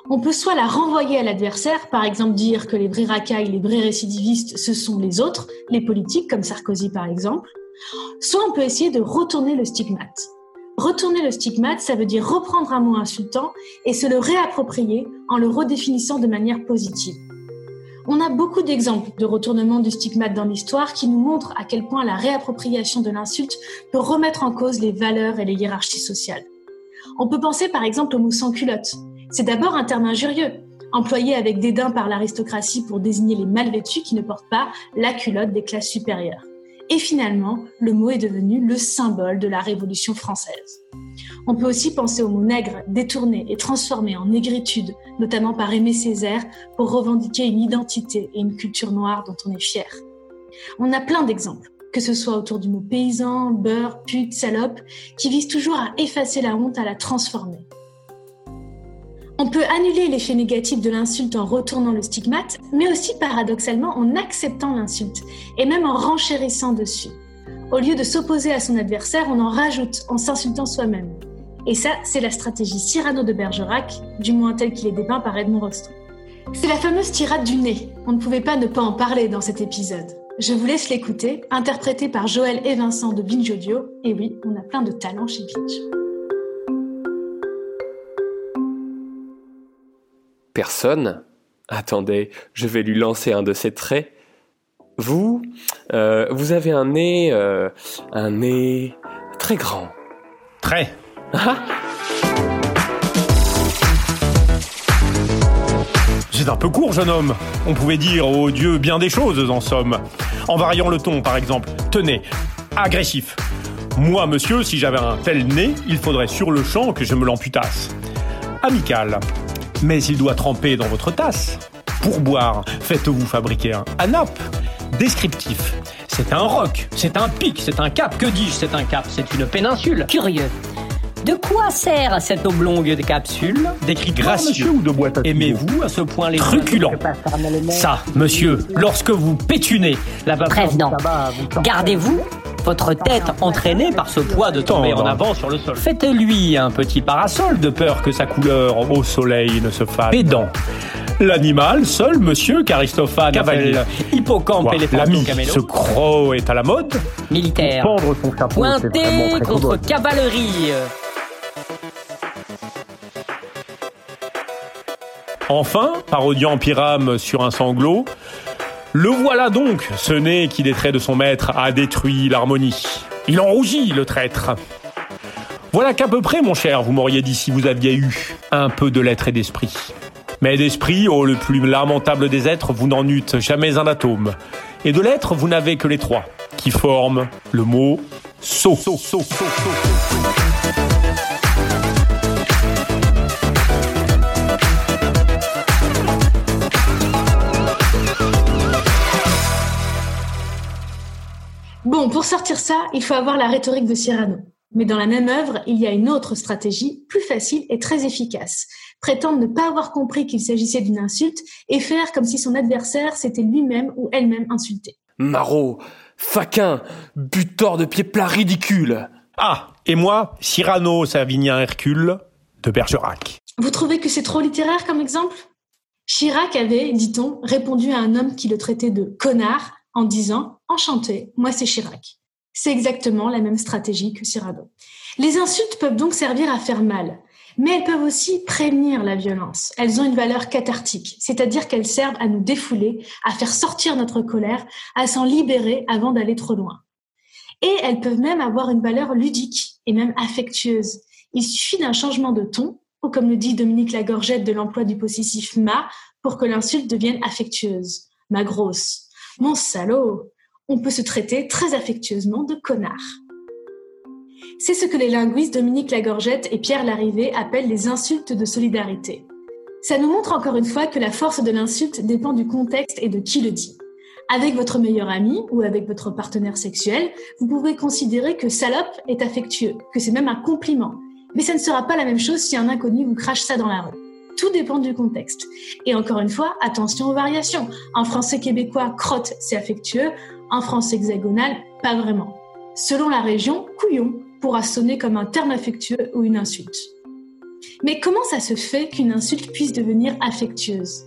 On peut soit la renvoyer à l'adversaire, par exemple dire que les vrais racailles, les vrais récidivistes, ce sont les autres, les politiques, comme Sarkozy par exemple, soit on peut essayer de retourner le stigmate. Retourner le stigmate, ça veut dire reprendre un mot insultant et se le réapproprier en le redéfinissant de manière positive. On a beaucoup d'exemples de retournement du stigmate dans l'histoire qui nous montrent à quel point la réappropriation de l'insulte peut remettre en cause les valeurs et les hiérarchies sociales. On peut penser par exemple au mot sans culotte. C'est d'abord un terme injurieux, employé avec dédain par l'aristocratie pour désigner les mal vêtus qui ne portent pas la culotte des classes supérieures. Et finalement, le mot est devenu le symbole de la Révolution française. On peut aussi penser au mot nègre, détourné et transformé en négritude, notamment par Aimé Césaire, pour revendiquer une identité et une culture noire dont on est fier. On a plein d'exemples, que ce soit autour du mot paysan, beurre, pute, salope, qui visent toujours à effacer la honte, à la transformer. On peut annuler l'effet négatif de l'insulte en retournant le stigmate, mais aussi paradoxalement en acceptant l'insulte et même en renchérissant dessus. Au lieu de s'opposer à son adversaire, on en rajoute en s'insultant soi-même. Et ça, c'est la stratégie Cyrano de Bergerac, du moins telle qu'il est dépeint par Edmond Rostand. C'est la fameuse tirade du nez. On ne pouvait pas ne pas en parler dans cet épisode. Je vous laisse l'écouter, interprété par Joël et Vincent de Binge Audio. Et oui, on a plein de talents chez Binge. Personne Attendez, je vais lui lancer un de ses traits. Vous, euh, vous avez un nez, euh, un nez très grand. Très. Ah C'est un peu court, jeune homme. On pouvait dire au Dieu bien des choses, en somme. En variant le ton, par exemple. Tenez, agressif. Moi, monsieur, si j'avais un tel nez, il faudrait sur le champ que je me l'amputasse. Amical. Mais il doit tremper dans votre tasse. Pour boire, faites-vous fabriquer un anap. Descriptif. C'est un roc, c'est un pic, c'est un cap. Que dis-je, c'est un cap? C'est une péninsule. Curieux. De quoi sert cette oblongue de capsule? D'écrit gracieux ou de boîte à Aimez-vous à ce point les truculents Ça, monsieur, lorsque vous pétunez, la Prévenant. Gardez-vous votre tête entraînée par ce poids de tomber en avant sur le sol. Faites-lui un petit parasol de peur que sa couleur au soleil ne se fasse. Pédant. L'animal, seul monsieur qu'Aristophane Cavalier. Hippocampe et les ce croc est à la mode Militaire. Pendre son chapeau, Pointé contre cavalerie. Enfin, parodiant Pyrame sur un sanglot, le voilà donc, ce nez qui des traits de son maître a détruit l'harmonie. Il en rougit, le traître. Voilà qu'à peu près, mon cher, vous m'auriez dit si vous aviez eu un peu de lettres et d'esprit. Mais d'esprit, ô le plus lamentable des êtres, vous n'en eûtes jamais un atome. Et de lettres, vous n'avez que les trois, qui forment le mot sot. Bon, pour sortir ça, il faut avoir la rhétorique de Cyrano. Mais dans la même œuvre, il y a une autre stratégie, plus facile et très efficace. Prétendre ne pas avoir compris qu'il s'agissait d'une insulte et faire comme si son adversaire s'était lui-même ou elle-même insulté. Marot, faquin, butor de pieds plats ridicule. Ah, et moi, Cyrano Savinien Hercule de Bergerac. Vous trouvez que c'est trop littéraire comme exemple? Chirac avait, dit-on, répondu à un homme qui le traitait de connard en disant Enchanté, moi c'est Chirac. C'est exactement la même stratégie que Cyrano. Les insultes peuvent donc servir à faire mal, mais elles peuvent aussi prévenir la violence. Elles ont une valeur cathartique, c'est-à-dire qu'elles servent à nous défouler, à faire sortir notre colère, à s'en libérer avant d'aller trop loin. Et elles peuvent même avoir une valeur ludique et même affectueuse. Il suffit d'un changement de ton, ou comme le dit Dominique Lagorgette de l'emploi du possessif ma, pour que l'insulte devienne affectueuse. Ma grosse. Mon salaud. On peut se traiter très affectueusement de connard. C'est ce que les linguistes Dominique Lagorgette et Pierre Larrivé appellent les insultes de solidarité. Ça nous montre encore une fois que la force de l'insulte dépend du contexte et de qui le dit. Avec votre meilleur ami ou avec votre partenaire sexuel, vous pouvez considérer que salope est affectueux, que c'est même un compliment. Mais ça ne sera pas la même chose si un inconnu vous crache ça dans la rue. Tout dépend du contexte. Et encore une fois, attention aux variations. En français québécois, crotte, c'est affectueux. En français hexagonal, pas vraiment. Selon la région, couillon pourra sonner comme un terme affectueux ou une insulte. Mais comment ça se fait qu'une insulte puisse devenir affectueuse?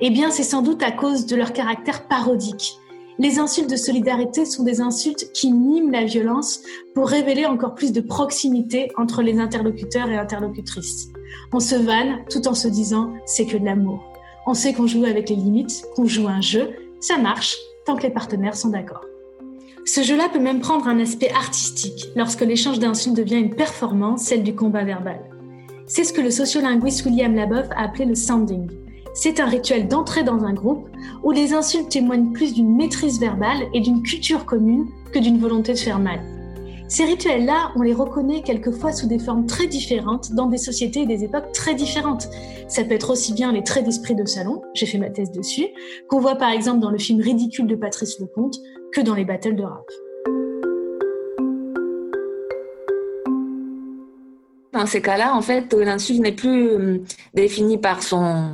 Eh bien, c'est sans doute à cause de leur caractère parodique. Les insultes de solidarité sont des insultes qui miment la violence pour révéler encore plus de proximité entre les interlocuteurs et interlocutrices. On se vanne tout en se disant c'est que de l'amour. On sait qu'on joue avec les limites, qu'on joue un jeu, ça marche tant que les partenaires sont d'accord. Ce jeu-là peut même prendre un aspect artistique lorsque l'échange d'insultes devient une performance, celle du combat verbal. C'est ce que le sociolinguiste William Laboff a appelé le sounding. C'est un rituel d'entrée dans un groupe où les insultes témoignent plus d'une maîtrise verbale et d'une culture commune que d'une volonté de faire mal. Ces rituels-là, on les reconnaît quelquefois sous des formes très différentes dans des sociétés et des époques très différentes. Ça peut être aussi bien les traits d'esprit de salon, j'ai fait ma thèse dessus, qu'on voit par exemple dans le film Ridicule de Patrice Lecomte, que dans les battles de rap. Dans ces cas-là, en fait, l'insulte n'est plus euh, définie par son,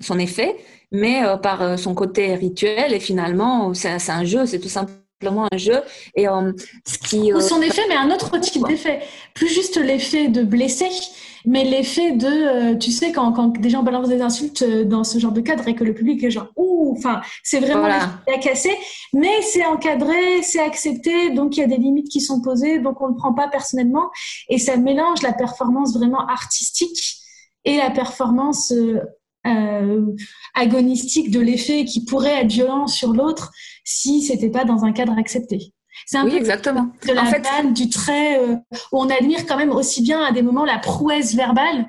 son effet, mais euh, par euh, son côté rituel. Et finalement, c'est c'est un jeu, c'est tout simplement un jeu. Et euh, ce qui, Ou euh, son effet, mais un autre type d'effet. Plus juste l'effet de blesser, mais l'effet de, euh, tu sais, quand, quand des gens balancent des insultes dans ce genre de cadre et que le public est genre, ouh, enfin, c'est vraiment Voilà. à casser, mais c'est encadré, c'est accepté, donc il y a des limites qui sont posées, donc on ne le prend pas personnellement, et ça mélange la performance vraiment artistique et la performance euh, agonistique de l'effet qui pourrait être violent sur l'autre si c'était pas dans un cadre accepté. C'est un Oui, peu exactement. de la En fait- vanne, du trait, euh, où on admire quand même aussi bien à des moments la prouesse verbale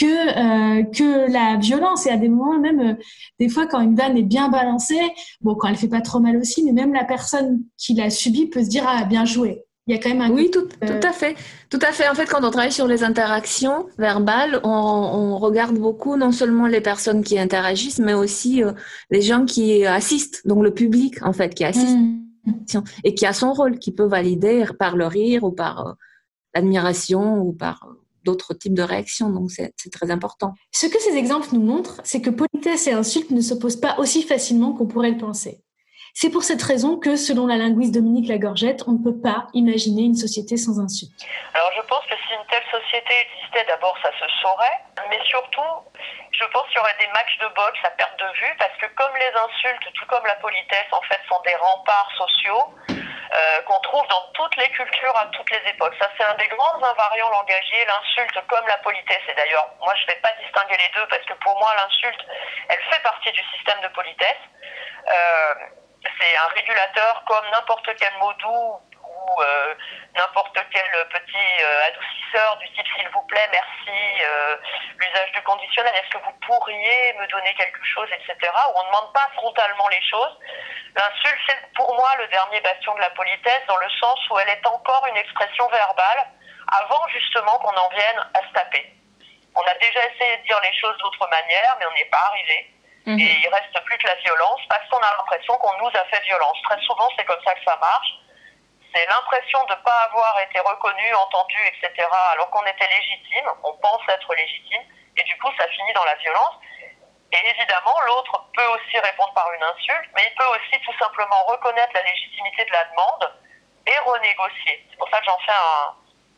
que euh, que la violence et à des moments même euh, des fois quand une vanne est bien balancée bon quand elle fait pas trop mal aussi mais même la personne qui l'a subie peut se dire ah bien joué il y a quand même un Oui, tout, euh, tout à fait. Tout à fait. En fait, quand on travaille sur les interactions verbales, on, on regarde beaucoup non seulement les personnes qui interagissent, mais aussi euh, les gens qui assistent, donc le public, en fait, qui assiste Mm. et qui a son rôle, qui peut valider par le rire ou par euh, l'admiration ou par euh, d'autres types de réactions. Donc, c'est c'est très important. Ce que ces exemples nous montrent, c'est que politesse et insulte ne s'opposent pas aussi facilement qu'on pourrait le penser. C'est pour cette raison que, selon la linguiste Dominique Lagorgette, on ne peut pas imaginer une société sans insultes. Alors je pense que si une telle société existait, d'abord, ça se saurait, mais surtout, je pense qu'il y aurait des matchs de boxe à perte de vue, parce que comme les insultes, tout comme la politesse, en fait, sont des remparts sociaux euh, qu'on trouve dans toutes les cultures à toutes les époques. Ça, c'est un des grands invariants langagiers, l'insulte comme la politesse. Et d'ailleurs, moi, je ne vais pas distinguer les deux, parce que pour moi, l'insulte, elle fait partie du système de politesse. Euh, c'est un régulateur comme n'importe quel mot doux ou euh, n'importe quel petit euh, adoucisseur du type s'il vous plaît, merci, euh, l'usage du conditionnel, est-ce que vous pourriez me donner quelque chose, etc. Où on ne demande pas frontalement les choses. L'insulte, c'est pour moi le dernier bastion de la politesse dans le sens où elle est encore une expression verbale avant justement qu'on en vienne à se taper. On a déjà essayé de dire les choses d'autre manière, mais on n'est pas arrivé. Et il reste plus que la violence parce qu'on a l'impression qu'on nous a fait violence. Très souvent, c'est comme ça que ça marche. C'est l'impression de ne pas avoir été reconnu, entendu, etc. alors qu'on était légitime, on pense être légitime, et du coup, ça finit dans la violence. Et évidemment, l'autre peut aussi répondre par une insulte, mais il peut aussi tout simplement reconnaître la légitimité de la demande et renégocier. C'est pour ça que j'en fais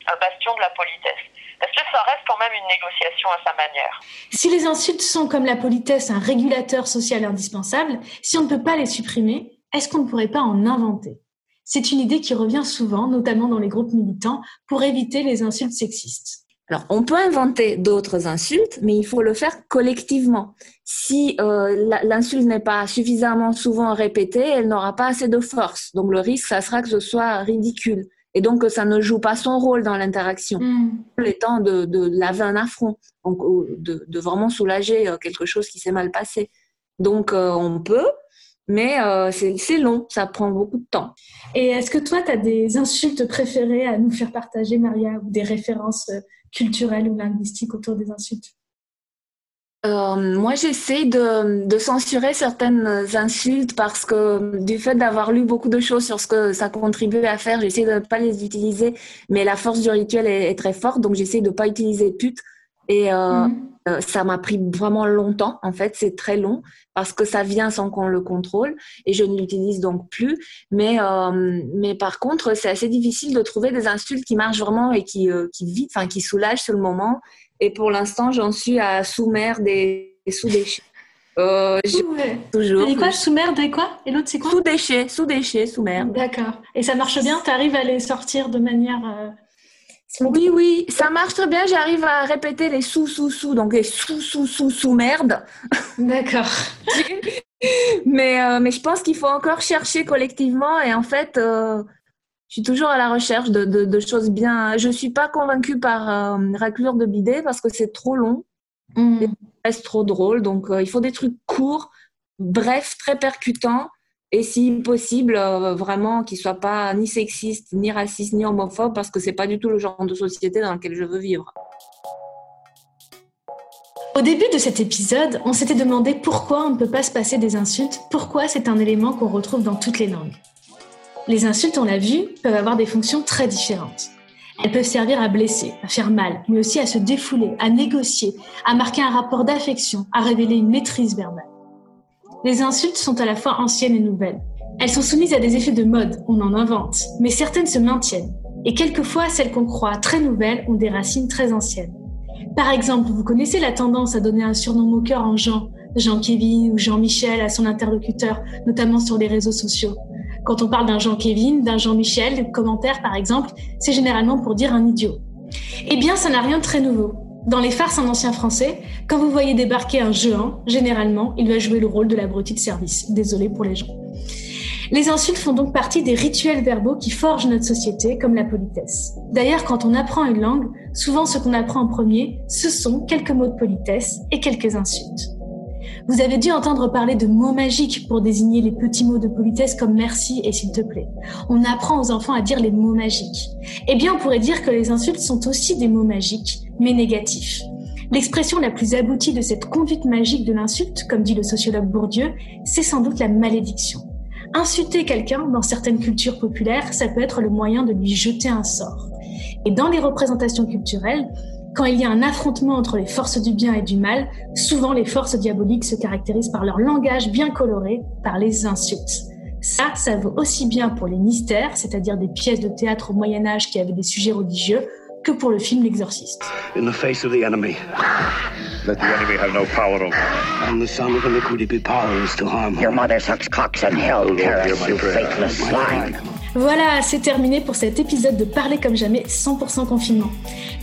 un bastion de la politesse. Parce que ça reste quand même une négociation à sa manière? Si les insultes sont, comme la politesse, un régulateur social indispensable, si on ne peut pas les supprimer, est-ce qu'on ne pourrait pas en inventer? C'est une idée qui revient souvent, notamment dans les groupes militants, pour éviter les insultes sexistes. Alors, on peut inventer d'autres insultes, mais il faut le faire collectivement. Si euh, l'insulte n'est pas suffisamment souvent répétée, elle n'aura pas assez de force. Donc, le risque, ça sera que ce soit ridicule et donc ça ne joue pas son rôle dans l'interaction. Mm. L'étant de, de laver un affront, donc de, de vraiment soulager euh, quelque chose qui s'est mal passé. Donc euh, on peut, mais euh, c'est long, ça prend beaucoup de temps. Et est-ce que toi, tu as des insultes préférées à nous faire partager, Maria, ou des références culturelles ou linguistiques autour des insultes? Euh, moi, j'essaie de, de, censurer certaines insultes parce que du fait d'avoir lu beaucoup de choses sur ce que ça contribuait à faire, j'essaie de ne pas les utiliser. Mais la force du rituel est, très forte, donc j'essaie de ne pas utiliser pute. Et euh, mhm. euh, ça m'a pris vraiment longtemps. En fait, c'est très long parce que ça vient sans qu'on le contrôle et je ne l'utilise donc plus. Mais, euh, mais par contre, c'est assez difficile de trouver des insultes qui marchent vraiment et qui, euh, qui vite, enfin, qui soulagent sur le moment et pour l'instant, j'en suis à sous-mer des, sous-déchets. Euh, toujours. Et quoi, sous-mer des quoi? Et l'autre, c'est quoi? Sous-déchets, sous-déchets, sous-mer. D'accord. Et ça marche bien? Tu arrives à les sortir de manière. Euh, oui, oui, ça marche très bien. J'arrive à répéter les sous, sous, sous, donc les sous, sous, sous, sous merde. D'accord. mais, euh, mais je pense qu'il faut encore chercher collectivement. Et en fait, euh, je suis toujours à la recherche de, de, choses bien. Je suis pas convaincue par euh, raclure de bidet parce que c'est trop long. Mm. C'est trop drôle. Donc, euh, il faut des trucs courts, brefs, très percutants. Et si possible, euh, vraiment qui soient pas ni sexistes, ni racistes, ni homophobes, parce que c'est pas du tout le genre de société dans lequel je veux vivre. Au début de cet épisode, on s'était demandé pourquoi on ne peut pas se passer des insultes, pourquoi c'est un élément qu'on retrouve dans toutes les langues. Les insultes, on l'a vu, peuvent avoir des fonctions très différentes. Elles peuvent servir à blesser, à faire mal, mais aussi à se défouler, à négocier, à marquer un rapport d'affection, à révéler une maîtrise verbale. Les insultes sont à la fois anciennes et nouvelles. Elles sont soumises à des effets de mode, on en invente, mais certaines se maintiennent. Et quelquefois, celles qu'on croit très nouvelles ont des racines très anciennes. Par exemple, vous connaissez la tendance à donner un surnom moqueur en Jean, Jean-Kévin ou Jean-Michel à son interlocuteur, notamment sur les réseaux sociaux. Quand on parle d'un Jean-Kévin, d'un Jean-Michel, commentaire par exemple, c'est généralement pour dire un idiot. Eh bien, ça n'a rien de très nouveau. Dans les farces en ancien français, quand vous voyez débarquer un Jehan, généralement, il va jouer le rôle de l'abruti de service. Désolé pour les gens. Les insultes font donc partie des rituels verbaux qui forgent notre société, comme la politesse. D'ailleurs, quand on apprend une langue, souvent ce qu'on apprend en premier, ce sont quelques mots de politesse et quelques insultes. Vous avez dû entendre parler de mots magiques pour désigner les petits mots de politesse comme merci et s'il te plaît. On apprend aux enfants à dire les mots magiques. Eh bien, on pourrait dire que les insultes sont aussi des mots magiques, mais négatifs. L'expression la plus aboutie de cette conduite magique de l'insulte, comme dit le sociologue Bourdieu, c'est sans doute la malédiction. Insulter quelqu'un dans certaines cultures populaires, ça peut être le moyen de lui jeter un sort. Et dans les représentations culturelles, quand il y a un affrontement entre les forces du bien et du mal, souvent les forces diaboliques se caractérisent par leur langage bien coloré, par les insultes. Ça, ça vaut aussi bien pour les mystères, c'est-à-dire des pièces de théâtre au Moyen Âge qui avaient des sujets religieux, que pour le film L'Exorciste. In the face of the enemy. Let the enemy have no power over I'm the son of iniquity, be powerless to harm. Your mother sucks cocks and hell carrots, you faithless slime. Voilà, c'est terminé pour cet épisode de Parler comme jamais 100% confinement.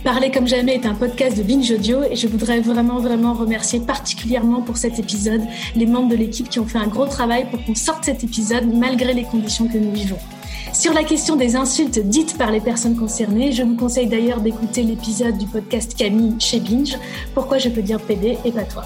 Parler comme jamais est un podcast de Binge Audio et je voudrais vraiment vraiment remercier particulièrement pour cet épisode les membres de l'équipe qui ont fait un gros travail pour qu'on sorte cet épisode malgré les conditions que nous vivons. Sur la question des insultes dites par les personnes concernées, je vous conseille d'ailleurs d'écouter l'épisode du podcast Camille chez Binge, Pourquoi je peux dire PD et pas toi?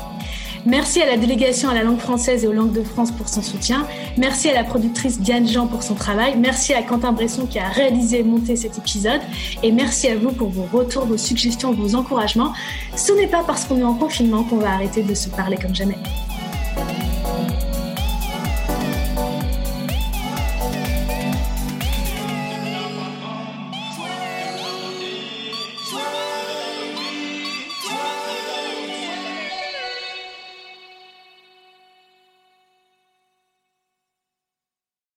Merci à la délégation à la langue française et aux langues de France pour son soutien. Merci à la productrice Diane Jean pour son travail. Merci à Quentin Bresson qui a réalisé et monté cet épisode. Et merci à vous pour vos retours, vos suggestions, vos encouragements. Ce n'est pas parce qu'on est en confinement qu'on va arrêter de se parler comme jamais.